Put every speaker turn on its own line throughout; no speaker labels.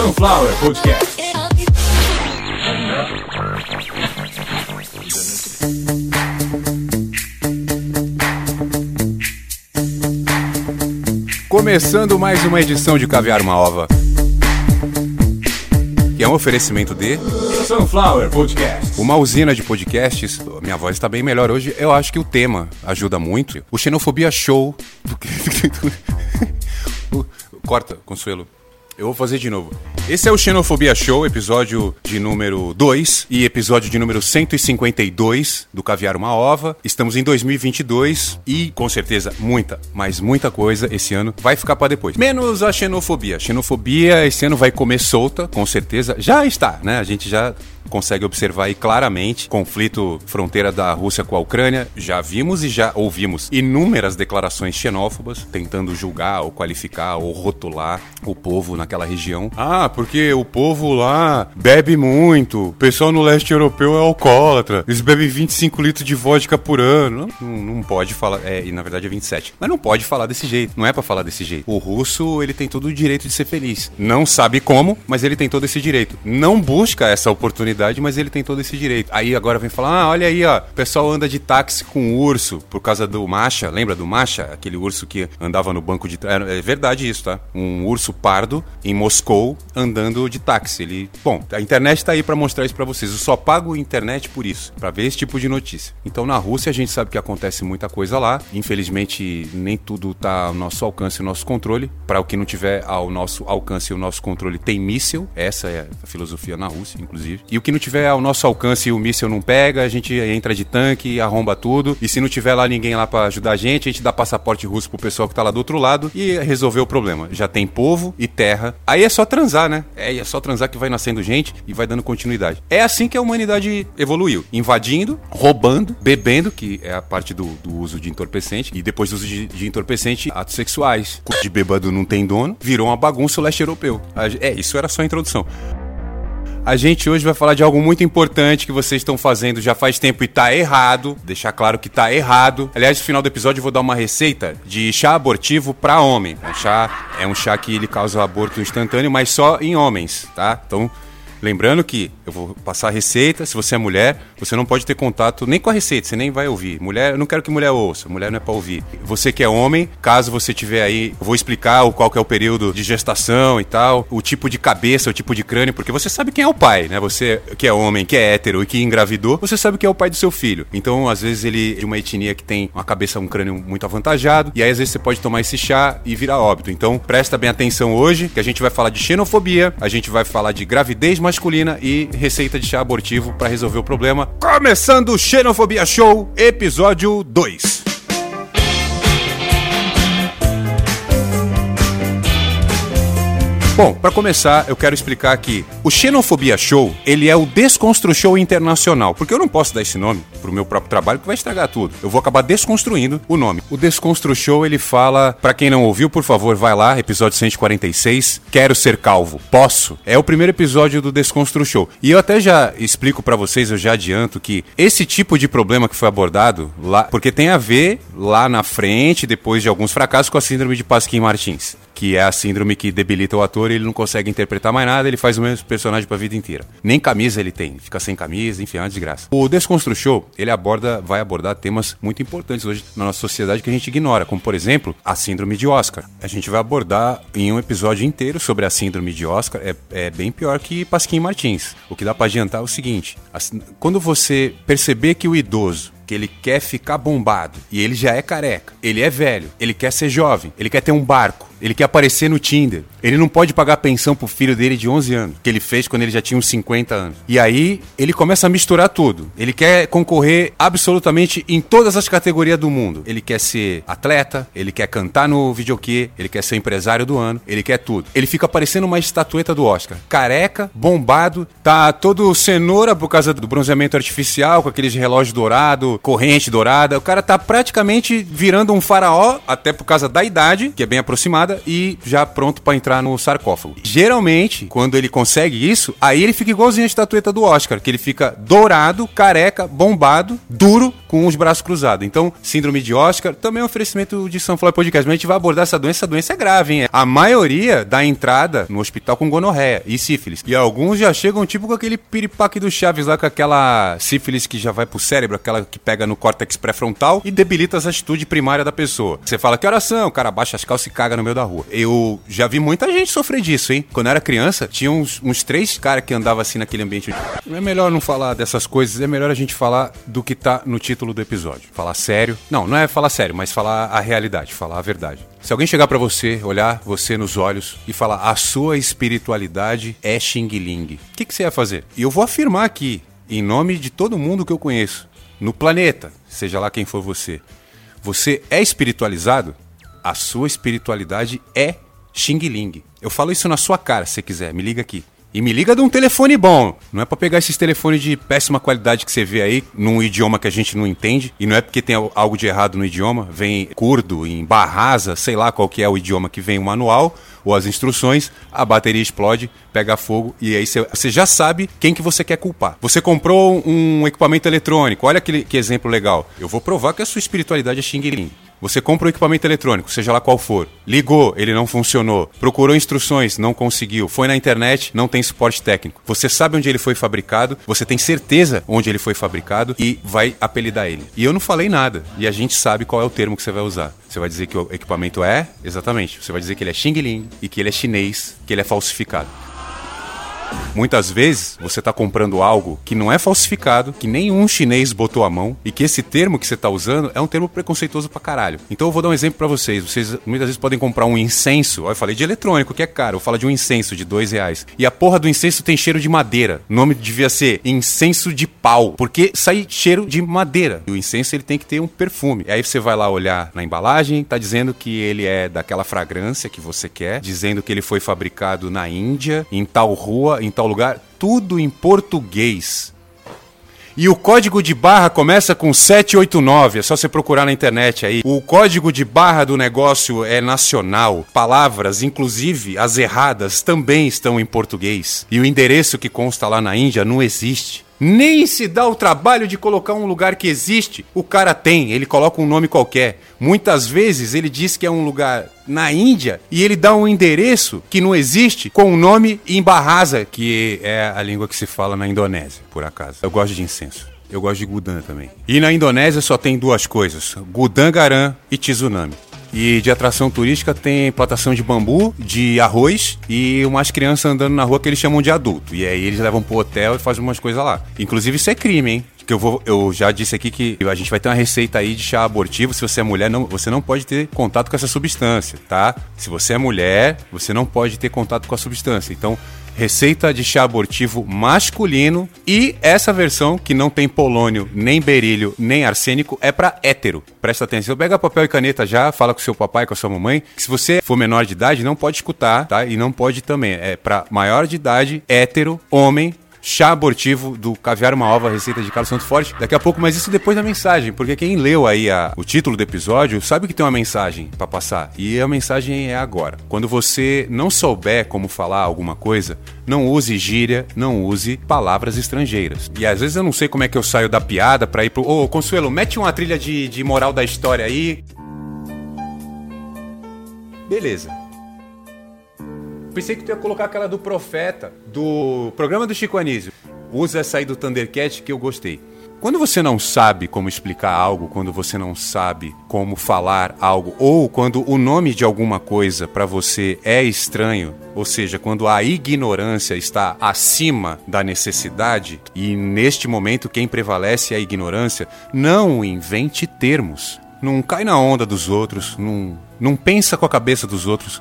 Sunflower Podcast. Começando mais uma edição de Caviar uma Ova. Que é um oferecimento de Sunflower Podcast. Uma usina de podcasts. Minha voz está bem melhor hoje. Eu acho que o tema ajuda muito. O Xenofobia Show. Corta, Consuelo. Eu vou fazer de novo. Esse é o Xenofobia Show, episódio de número 2 e episódio de número 152 do Caviar Uma Ova. Estamos em 2022 e, com certeza, muita, mas muita coisa esse ano vai ficar para depois. Menos a xenofobia. Xenofobia esse ano vai comer solta, com certeza. Já está, né? A gente já consegue observar aí claramente conflito fronteira da Rússia com a Ucrânia. Já vimos e já ouvimos inúmeras declarações xenófobas tentando julgar ou qualificar ou rotular o povo naquela região. Ah, porque o povo lá bebe muito, o pessoal no leste europeu é alcoólatra, eles bebem 25 litros de vodka por ano. Não, não pode falar, é, e na verdade é 27. Mas não pode falar desse jeito, não é para falar desse jeito. O russo, ele tem todo o direito de ser feliz. Não sabe como, mas ele tem todo esse direito. Não busca essa oportunidade mas ele tem todo esse direito. Aí agora vem falar: ah, olha aí, ó, o pessoal anda de táxi com urso por causa do Macha. Lembra do Macha? Aquele urso que andava no banco de. É verdade isso, tá? Um urso pardo em Moscou andando de táxi. Ele. Bom, a internet tá aí para mostrar isso para vocês. Eu só pago internet por isso, para ver esse tipo de notícia. Então na Rússia a gente sabe que acontece muita coisa lá. Infelizmente, nem tudo tá ao nosso alcance e nosso controle. Para o que não tiver ao nosso alcance e o nosso controle, tem míssil. Essa é a filosofia na Rússia, inclusive. E o que não tiver ao nosso alcance o míssil não pega, a gente entra de tanque, arromba tudo. E se não tiver lá ninguém lá para ajudar a gente, a gente dá passaporte russo pro pessoal que tá lá do outro lado e resolveu o problema. Já tem povo e terra. Aí é só transar, né? É, é só transar que vai nascendo gente e vai dando continuidade. É assim que a humanidade evoluiu. Invadindo, roubando, bebendo, que é a parte do, do uso de entorpecente. E depois do uso de, de entorpecente, atos sexuais. De bêbado não tem dono, virou uma bagunça o leste europeu. É, isso era só a introdução. A gente hoje vai falar de algo muito importante que vocês estão fazendo já faz tempo e tá errado. Deixar claro que tá errado. Aliás, no final do episódio eu vou dar uma receita de chá abortivo para homem. Chá é um chá que ele causa aborto instantâneo, mas só em homens, tá? Então, Lembrando que eu vou passar a receita, se você é mulher, você não pode ter contato nem com a receita, você nem vai ouvir. Mulher, eu não quero que mulher ouça, mulher não é para ouvir. Você que é homem, caso você tiver aí, vou explicar o qual que é o período de gestação e tal, o tipo de cabeça, o tipo de crânio, porque você sabe quem é o pai, né? Você que é homem, que é hétero e que engravidou, você sabe quem é o pai do seu filho. Então, às vezes ele é de uma etnia que tem uma cabeça, um crânio muito avantajado, e aí às vezes você pode tomar esse chá e virar óbito. Então, presta bem atenção hoje, que a gente vai falar de xenofobia, a gente vai falar de gravidez masculina e receita de chá abortivo para resolver o problema. Começando o Xenofobia Show, episódio 2. Bom, para começar, eu quero explicar que o Xenofobia Show, ele é o Desconstru Show Internacional, porque eu não posso dar esse nome pro meu próprio trabalho que vai estragar tudo. Eu vou acabar desconstruindo o nome. O Desconstru Show, ele fala, para quem não ouviu, por favor, vai lá, episódio 146, Quero ser calvo. Posso? É o primeiro episódio do Desconstru Show. E eu até já explico para vocês, eu já adianto que esse tipo de problema que foi abordado lá, porque tem a ver lá na frente, depois de alguns fracassos com a síndrome de Pasquim Martins que é a síndrome que debilita o ator e ele não consegue interpretar mais nada, ele faz o mesmo personagem pra vida inteira. Nem camisa ele tem, fica sem camisa, enfim, é uma desgraça. O Desconstru Show, ele aborda, vai abordar temas muito importantes hoje na nossa sociedade que a gente ignora, como por exemplo, a síndrome de Oscar. A gente vai abordar em um episódio inteiro sobre a síndrome de Oscar, é, é bem pior que Pasquim Martins. O que dá para adiantar é o seguinte, quando você perceber que o idoso que ele quer ficar bombado e ele já é careca, ele é velho, ele quer ser jovem, ele quer ter um barco, ele quer aparecer no Tinder. Ele não pode pagar pensão pro filho dele de 11 anos, que ele fez quando ele já tinha uns 50 anos. E aí, ele começa a misturar tudo. Ele quer concorrer absolutamente em todas as categorias do mundo. Ele quer ser atleta, ele quer cantar no videokê, ele quer ser empresário do ano, ele quer tudo. Ele fica parecendo uma estatueta do Oscar. Careca, bombado, tá todo cenoura por causa do bronzeamento artificial, com aqueles relógios dourado, corrente dourada. O cara tá praticamente virando um faraó, até por causa da idade, que é bem aproximada e já pronto para entrar no sarcófago. Geralmente, quando ele consegue isso, aí ele fica igualzinho a estatueta do Oscar, que ele fica dourado, careca, bombado, duro com os braços cruzados. Então, síndrome de Oscar também é um oferecimento de Sunflower Podcast, mas a gente vai abordar essa doença, essa doença é grave, hein? A maioria dá entrada no hospital com gonorreia e sífilis. E alguns já chegam tipo com aquele piripaque do Chaves lá, com aquela sífilis que já vai pro cérebro, aquela que pega no córtex pré-frontal e debilita as atitudes primárias da pessoa. Você fala que oração, o cara baixa as calças e caga no meio da rua. Eu já vi muita gente sofrer disso, hein? Quando eu era criança, tinha uns, uns três caras que andavam assim naquele ambiente. É melhor não falar dessas coisas, é melhor a gente falar do que tá no título do episódio. Falar sério. Não, não é falar sério, mas falar a realidade, falar a verdade. Se alguém chegar para você, olhar você nos olhos e falar a sua espiritualidade é Xing Ling, o que, que você ia fazer? E eu vou afirmar aqui, em nome de todo mundo que eu conheço, no planeta, seja lá quem for você, você é espiritualizado? A sua espiritualidade é Xing Ling. Eu falo isso na sua cara, se quiser, me liga aqui. E me liga de um telefone bom. Não é para pegar esses telefones de péssima qualidade que você vê aí, num idioma que a gente não entende. E não é porque tem algo de errado no idioma. Vem curdo, em barrasa, sei lá qual que é o idioma que vem o manual ou as instruções, a bateria explode, pega fogo e aí você já sabe quem que você quer culpar. Você comprou um equipamento eletrônico, olha que, que exemplo legal. Eu vou provar que a sua espiritualidade é Xing. Você compra um equipamento eletrônico, seja lá qual for, ligou, ele não funcionou, procurou instruções, não conseguiu, foi na internet, não tem suporte técnico. Você sabe onde ele foi fabricado, você tem certeza onde ele foi fabricado e vai apelidar ele. E eu não falei nada, e a gente sabe qual é o termo que você vai usar. Você vai dizer que o equipamento é, exatamente, você vai dizer que ele é Xing Ling e que ele é chinês, que ele é falsificado. Muitas vezes você está comprando algo que não é falsificado, que nenhum chinês botou a mão e que esse termo que você está usando é um termo preconceituoso pra caralho. Então eu vou dar um exemplo para vocês. Vocês muitas vezes podem comprar um incenso. Eu falei de eletrônico, que é caro. Eu falo de um incenso de dois reais. E a porra do incenso tem cheiro de madeira. O nome devia ser incenso de pau, porque sai cheiro de madeira. E o incenso ele tem que ter um perfume. E aí você vai lá olhar na embalagem, tá dizendo que ele é daquela fragrância que você quer, dizendo que ele foi fabricado na Índia, em tal rua, em tal lugar, tudo em português. E o código de barra começa com 789, é só você procurar na internet aí. O código de barra do negócio é nacional. Palavras, inclusive as erradas, também estão em português. E o endereço que consta lá na Índia não existe. Nem se dá o trabalho de colocar um lugar que existe. O cara tem, ele coloca um nome qualquer. Muitas vezes ele diz que é um lugar na Índia e ele dá um endereço que não existe com o um nome em Bahasa, que é a língua que se fala na Indonésia, por acaso. Eu gosto de incenso. Eu gosto de Gudan também. E na Indonésia só tem duas coisas: Gudan Garam e Tizunami. E de atração turística tem plantação de bambu, de arroz e umas crianças andando na rua que eles chamam de adulto. E aí eles levam pro hotel e fazem umas coisas lá. Inclusive isso é crime, hein? Que eu, vou, eu já disse aqui que a gente vai ter uma receita aí de chá abortivo. Se você é mulher, não, você não pode ter contato com essa substância, tá? Se você é mulher, você não pode ter contato com a substância. Então, receita de chá abortivo masculino e essa versão que não tem polônio, nem berílio, nem arsênico é para hétero. Presta atenção, pega papel e caneta já, fala com seu papai, com a sua mamãe. Se você for menor de idade, não pode escutar, tá? E não pode também. É para maior de idade, hétero, homem, chá abortivo do Caviar Uma Ova, receita de Carlos Santo Forte. Daqui a pouco, mas isso depois da mensagem, porque quem leu aí a, o título do episódio sabe que tem uma mensagem para passar. E a mensagem é agora. Quando você não souber como falar alguma coisa, não use gíria, não use palavras estrangeiras. E às vezes eu não sei como é que eu saio da piada pra ir pro. Ô, Consuelo, mete uma trilha de, de moral da história aí. Beleza. Pensei que tu ia colocar aquela do Profeta, do programa do Chico Anísio. Usa essa aí do Thundercat que eu gostei. Quando você não sabe como explicar algo, quando você não sabe como falar algo, ou quando o nome de alguma coisa para você é estranho, ou seja, quando a ignorância está acima da necessidade, e neste momento quem prevalece é a ignorância, não invente termos. Não cai na onda dos outros, não, não pensa com a cabeça dos outros.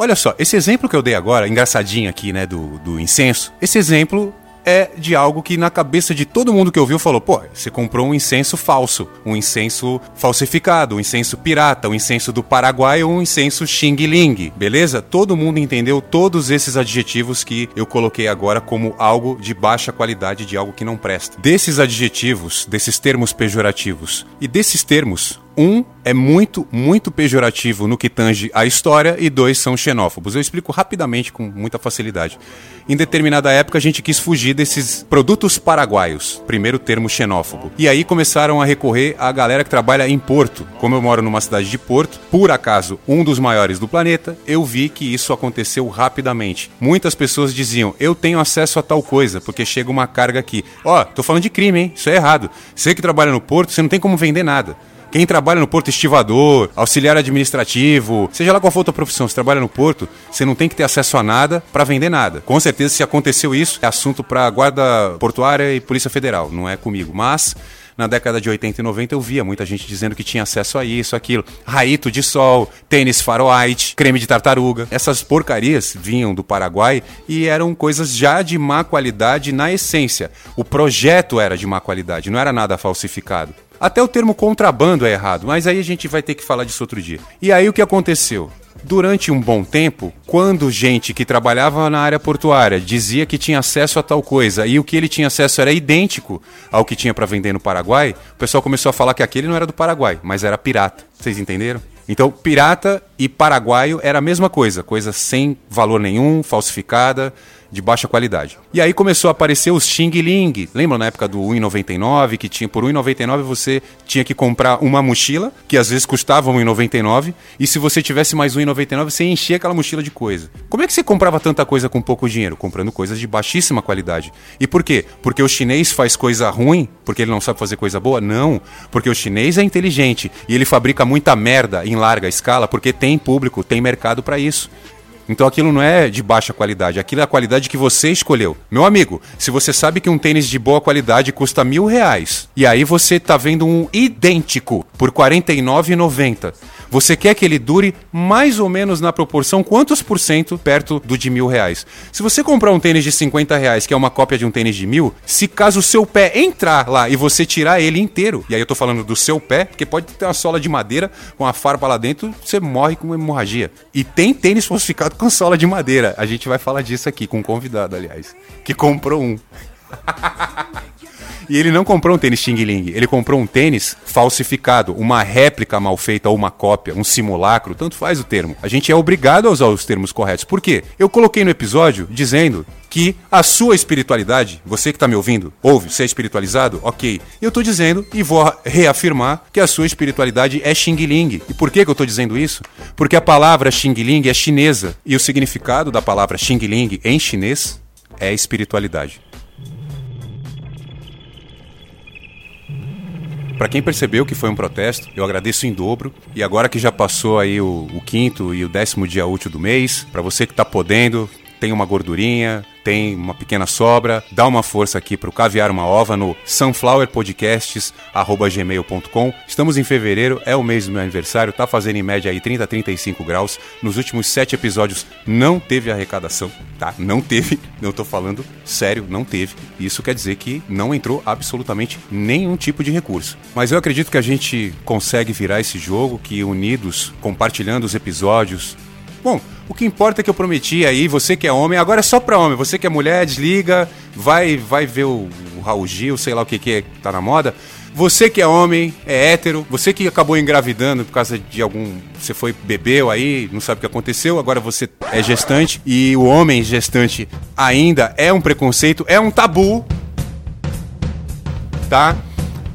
Olha só, esse exemplo que eu dei agora, engraçadinho aqui, né, do, do incenso, esse exemplo é de algo que na cabeça de todo mundo que ouviu falou: pô, você comprou um incenso falso, um incenso falsificado, um incenso pirata, um incenso do Paraguai ou um incenso Xing Ling, beleza? Todo mundo entendeu todos esses adjetivos que eu coloquei agora como algo de baixa qualidade, de algo que não presta. Desses adjetivos, desses termos pejorativos e desses termos, um é muito, muito pejorativo no que tange a história e dois são xenófobos. Eu explico rapidamente com muita facilidade. Em determinada época a gente quis fugir desses produtos paraguaios, primeiro termo xenófobo. E aí começaram a recorrer à galera que trabalha em Porto. Como eu moro numa cidade de Porto, por acaso um dos maiores do planeta, eu vi que isso aconteceu rapidamente. Muitas pessoas diziam: "Eu tenho acesso a tal coisa, porque chega uma carga aqui". Ó, oh, tô falando de crime, hein? Isso é errado. Você que trabalha no Porto, você não tem como vender nada. Quem trabalha no porto estivador, auxiliar administrativo, seja lá qual for a tua profissão, você trabalha no porto, você não tem que ter acesso a nada para vender nada. Com certeza, se aconteceu isso, é assunto para guarda portuária e polícia federal, não é comigo. Mas na década de 80 e 90 eu via muita gente dizendo que tinha acesso a isso, aquilo. Raito de sol, tênis faroite, creme de tartaruga. Essas porcarias vinham do Paraguai e eram coisas já de má qualidade na essência. O projeto era de má qualidade, não era nada falsificado. Até o termo contrabando é errado, mas aí a gente vai ter que falar disso outro dia. E aí o que aconteceu? Durante um bom tempo, quando gente que trabalhava na área portuária dizia que tinha acesso a tal coisa e o que ele tinha acesso era idêntico ao que tinha para vender no Paraguai, o pessoal começou a falar que aquele não era do Paraguai, mas era pirata. Vocês entenderam? Então, pirata e paraguaio era a mesma coisa, coisa sem valor nenhum, falsificada, de baixa qualidade. E aí começou a aparecer os Xing Ling. Lembra na época do 1,99 que tinha por 1,99 você tinha que comprar uma mochila, que às vezes custava 1,99, e se você tivesse mais 1,99 você enchia aquela mochila de coisa. Como é que você comprava tanta coisa com pouco dinheiro? Comprando coisas de baixíssima qualidade. E por quê? Porque o chinês faz coisa ruim porque ele não sabe fazer coisa boa? Não, porque o chinês é inteligente e ele fabrica muita merda em larga escala porque tem público, tem mercado para isso. Então aquilo não é de baixa qualidade, aquilo é a qualidade que você escolheu. Meu amigo, se você sabe que um tênis de boa qualidade custa mil reais e aí você está vendo um idêntico por R$ 49,90 você quer que ele dure mais ou menos na proporção quantos por cento perto do de mil reais. Se você comprar um tênis de 50 reais, que é uma cópia de um tênis de mil, se caso o seu pé entrar lá e você tirar ele inteiro, e aí eu tô falando do seu pé, porque pode ter uma sola de madeira com a farpa lá dentro, você morre com hemorragia. E tem tênis falsificado com sola de madeira. A gente vai falar disso aqui com um convidado, aliás, que comprou um. E ele não comprou um tênis Xing Ling, ele comprou um tênis falsificado, uma réplica mal feita ou uma cópia, um simulacro, tanto faz o termo. A gente é obrigado a usar os termos corretos. Por quê? Eu coloquei no episódio dizendo que a sua espiritualidade, você que está me ouvindo, ouve, você é espiritualizado? Ok. Eu estou dizendo e vou reafirmar que a sua espiritualidade é Xing Ling. E por que, que eu estou dizendo isso? Porque a palavra Xing Ling é chinesa e o significado da palavra Xing Ling em chinês é espiritualidade. Para quem percebeu que foi um protesto, eu agradeço em dobro. E agora que já passou aí o, o quinto e o décimo dia útil do mês, para você que está podendo, tem uma gordurinha, tem uma pequena sobra, dá uma força aqui para o Caviar Uma Ova no sunflowerpodcasts.gmail.com. Estamos em fevereiro, é o mês do meu aniversário, tá fazendo em média aí 30 a 35 graus. Nos últimos sete episódios não teve arrecadação, tá? Não teve, não tô falando sério, não teve. Isso quer dizer que não entrou absolutamente nenhum tipo de recurso. Mas eu acredito que a gente consegue virar esse jogo, que unidos, compartilhando os episódios. Bom, o que importa é que eu prometi aí, você que é homem, agora é só pra homem. Você que é mulher, desliga, vai vai ver o, o Raul Gil, sei lá o que que é, tá na moda. Você que é homem, é hétero, você que acabou engravidando por causa de algum. Você foi bebeu aí, não sabe o que aconteceu, agora você é gestante e o homem gestante ainda é um preconceito, é um tabu. Tá?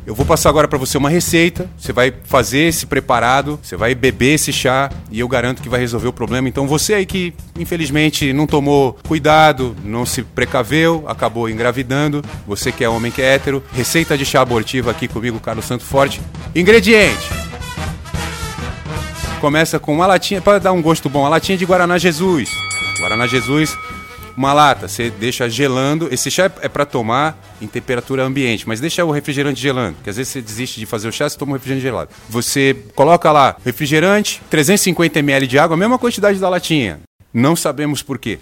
Eu vou passar agora para você uma receita. Você vai fazer esse preparado, você vai beber esse chá e eu garanto que vai resolver o problema. Então você aí que infelizmente não tomou cuidado, não se precaveu, acabou engravidando, você que é homem que é hétero, receita de chá abortivo aqui comigo, Carlos Santo Forte. Ingrediente: Começa com uma latinha para dar um gosto bom, a latinha de Guaraná Jesus. Guaraná Jesus uma lata, você deixa gelando. Esse chá é para tomar em temperatura ambiente, mas deixa o refrigerante gelando, que às vezes você desiste de fazer o chá, você toma um refrigerante gelado. Você coloca lá refrigerante, 350 ml de água, a mesma quantidade da latinha. Não sabemos por quê.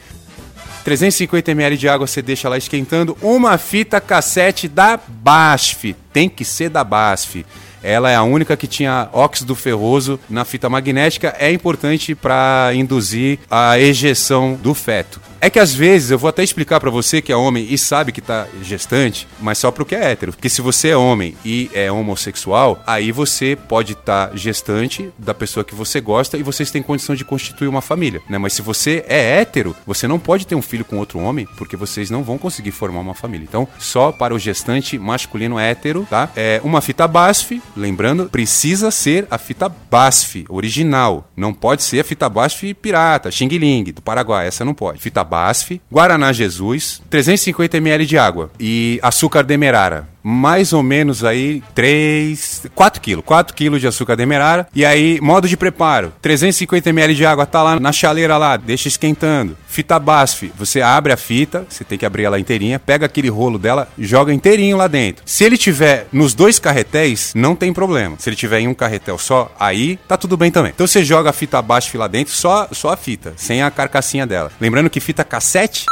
350 ml de água você deixa lá esquentando. Uma fita cassete da BASF. Tem que ser da BASF. Ela é a única que tinha óxido ferroso na fita magnética. É importante para induzir a ejeção do feto. É que às vezes, eu vou até explicar para você que é homem e sabe que tá gestante, mas só pro que é hétero. Porque se você é homem e é homossexual, aí você pode estar tá gestante da pessoa que você gosta e vocês têm condição de constituir uma família, né? Mas se você é hétero, você não pode ter um filho com outro homem, porque vocês não vão conseguir formar uma família. Então, só para o gestante masculino hétero, tá? É uma fita BASF, lembrando, precisa ser a fita BASF original. Não pode ser a fita BASF pirata, Xing Ling, do Paraguai. Essa não pode. Fita BASF, Guaraná Jesus, 350 ml de água e açúcar demerara mais ou menos aí 3, 4 quilos, 4 quilos de açúcar demerara. E aí, modo de preparo, 350 ml de água, tá lá na chaleira lá, deixa esquentando. Fita BASF, você abre a fita, você tem que abrir ela inteirinha, pega aquele rolo dela, joga inteirinho lá dentro. Se ele tiver nos dois carretéis, não tem problema. Se ele tiver em um carretel só, aí tá tudo bem também. Então você joga a fita BASF lá dentro, só, só a fita, sem a carcassinha dela. Lembrando que fita cassete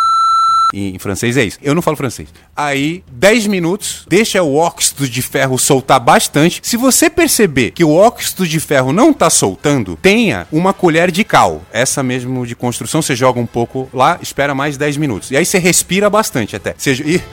em, francês é isso. Eu não falo francês. Aí, 10 minutos, deixa o óxido de ferro soltar bastante. Se você perceber que o óxido de ferro não tá soltando, tenha uma colher de cal. Essa mesmo de construção, você joga um pouco lá, espera mais 10 minutos. E aí você respira bastante até. Seja. Ih.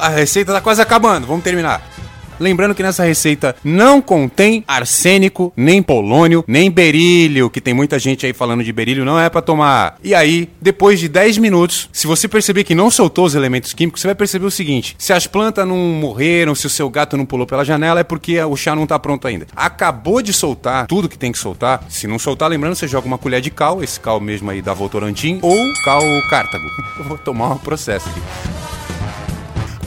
A receita tá quase acabando, vamos terminar. Lembrando que nessa receita não contém arsênico, nem polônio, nem berílio, que tem muita gente aí falando de berílio, não é para tomar. E aí, depois de 10 minutos, se você perceber que não soltou os elementos químicos, você vai perceber o seguinte: se as plantas não morreram, se o seu gato não pulou pela janela, é porque o chá não tá pronto ainda. Acabou de soltar tudo que tem que soltar. Se não soltar, lembrando, você joga uma colher de cal, esse cal mesmo aí da Votorantim, ou cal cártago. Eu vou tomar um processo aqui.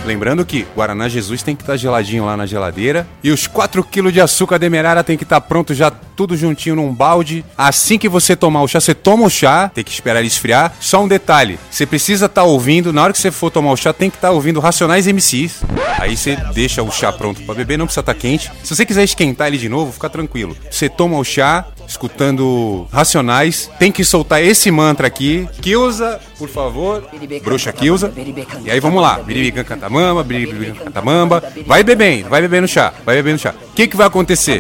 Lembrando que Guaraná Jesus tem que estar tá geladinho lá na geladeira. E os 4 kg de açúcar demerara tem que estar tá pronto já tudo juntinho num balde. Assim que você tomar o chá, você toma o chá, tem que esperar ele esfriar. Só um detalhe: você precisa estar tá ouvindo, na hora que você for tomar o chá, tem que estar tá ouvindo Racionais MCs. Aí você deixa o chá pronto para beber, não precisa estar tá quente. Se você quiser esquentar ele de novo, fica tranquilo. Você toma o chá, escutando Racionais. Tem que soltar esse mantra aqui. Kilza, por favor. Bruxa Kilza. E aí vamos lá. Biribican cantamamba, biribican cantamamba. Vai bebendo, vai bebendo chá, vai bebendo chá. Que, que vai acontecer?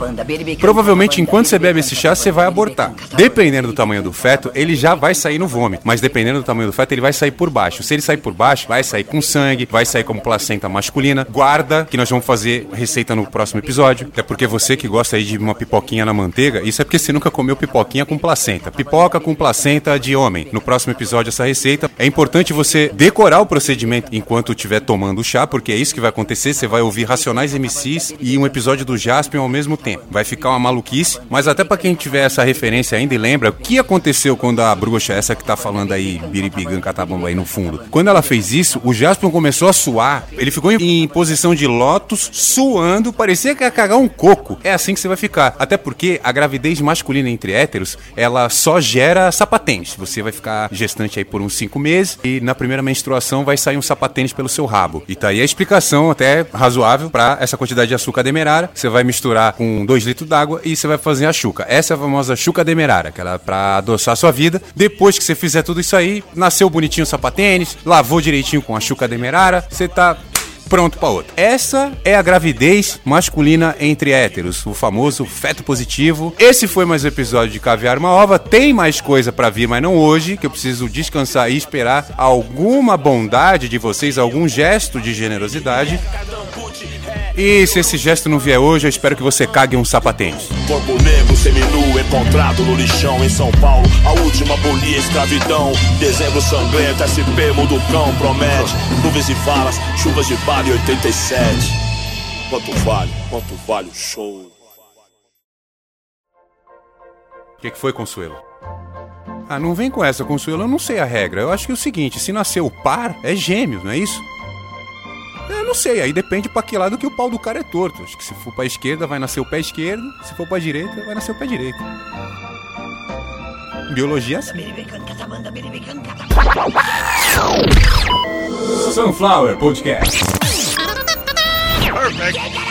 Provavelmente, enquanto você bebe esse chá, você vai abortar. Dependendo do tamanho do feto, ele já vai sair no vômito. Mas dependendo do tamanho do feto, ele vai sair por baixo. Se ele sair por baixo, vai sair com sangue, vai sair como placenta masculina. Guarda, que nós vamos fazer receita no próximo episódio. Até porque você que gosta aí de uma pipoquinha na manteiga, isso é porque você nunca comeu pipoquinha com placenta. Pipoca com placenta de homem. No próximo episódio, essa receita. É importante você decorar o procedimento enquanto estiver tomando o chá, porque é isso que vai acontecer. Você vai ouvir Racionais MCs e um episódio do Jaspion ao mesmo tempo. Vai ficar uma maluquice, mas até para quem tiver essa referência ainda e lembra, o que aconteceu quando a bruxa, essa que tá falando aí, Biripigan Catabamba aí no fundo, quando ela fez isso, o Jaspion começou a suar. Ele ficou em, em posição de lótus, suando, parecia que ia cagar um coco. É assim que você vai ficar. Até porque a gravidez masculina entre héteros, ela só gera sapatênis. Você vai ficar gestante aí por uns 5 meses e na primeira menstruação vai sair um sapatênis pelo seu rabo. E tá aí a explicação até razoável para essa quantidade de açúcar demerara. Você vai misturar com 2 litros d'água e você vai fazer a chuca. Essa é a famosa chuca demerara, que ela é pra adoçar a sua vida. Depois que você fizer tudo isso aí, nasceu bonitinho o sapatênis, lavou direitinho com a chuca demerara, você tá pronto para outro. Essa é a gravidez masculina entre héteros, o famoso feto positivo. Esse foi mais um episódio de Caviar uma Ova. Tem mais coisa para vir, mas não hoje, que eu preciso descansar e esperar alguma bondade de vocês, algum gesto de generosidade. E se esse gesto não vier hoje, eu espero que você cague um sapatênis. Corpo negro, seminu, encontrado no lixão em São Paulo. A última abolia escravidão. Dezembro sangrento, SP Muducão promete. Nuvens e falas, chuvas de vale 87. Quanto vale, quanto vale o show? O que, que foi, Consuelo? Ah, não vem com essa, Consuelo. Eu não sei a regra. Eu acho que é o seguinte: se nasceu par, é gêmeos, não é isso? Eu não sei, aí depende pra que lado que o pau do cara é torto. Acho que se for pra esquerda, vai nascer o pé esquerdo. Se for pra direita, vai nascer o pé direito. Biologia é assim. Sunflower Podcast. Perfect.